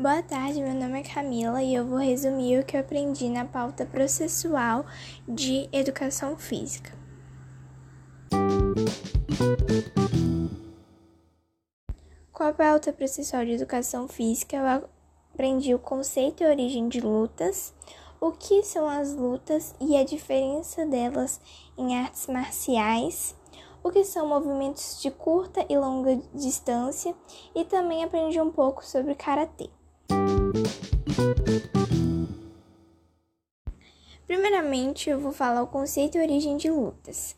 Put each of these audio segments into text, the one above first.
Boa tarde, meu nome é Camila e eu vou resumir o que eu aprendi na pauta processual de educação física. Com a pauta processual de educação física, eu aprendi o conceito e origem de lutas, o que são as lutas e a diferença delas em artes marciais o que são movimentos de curta e longa distância, e também aprendi um pouco sobre karatê. Primeiramente, eu vou falar o conceito e origem de lutas.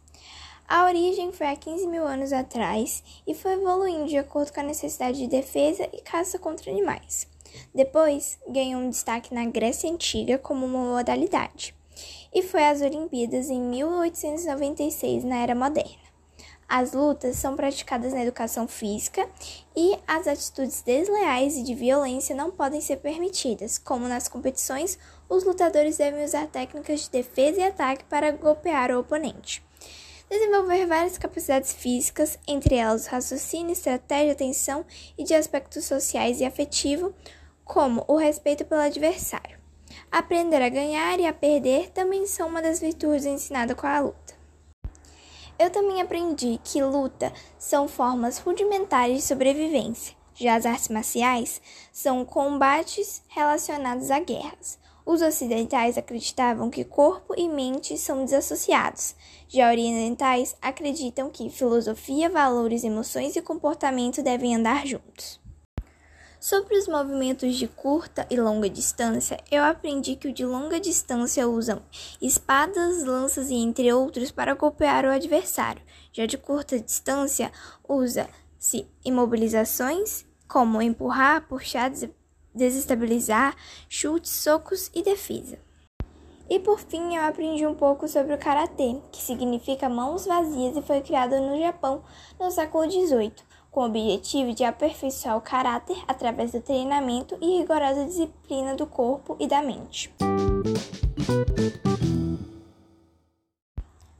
A origem foi há 15 mil anos atrás e foi evoluindo de acordo com a necessidade de defesa e caça contra animais. Depois, ganhou um destaque na Grécia Antiga como uma modalidade, e foi às Olimpíadas em 1896 na Era Moderna. As lutas são praticadas na educação física e as atitudes desleais e de violência não podem ser permitidas. Como nas competições, os lutadores devem usar técnicas de defesa e ataque para golpear o oponente. Desenvolver várias capacidades físicas, entre elas raciocínio, estratégia, atenção e de aspectos sociais e afetivo, como o respeito pelo adversário. Aprender a ganhar e a perder também são uma das virtudes ensinadas com a luta. Eu também aprendi que luta são formas rudimentares de sobrevivência. Já as artes marciais são combates relacionados a guerras. Os ocidentais acreditavam que corpo e mente são desassociados. Já orientais acreditam que filosofia, valores, emoções e comportamento devem andar juntos. Sobre os movimentos de curta e longa distância, eu aprendi que o de longa distância usam espadas, lanças e entre outros para golpear o adversário. Já de curta distância, usa-se imobilizações como empurrar, puxar, desestabilizar, chutes, socos e defesa. E por fim, eu aprendi um pouco sobre o karatê, que significa mãos vazias e foi criado no Japão no século XVIII com o objetivo de aperfeiçoar o caráter através do treinamento e rigorosa disciplina do corpo e da mente.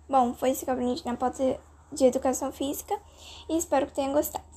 Bom, foi isso que eu aprendi na pauta de educação física e espero que tenham gostado.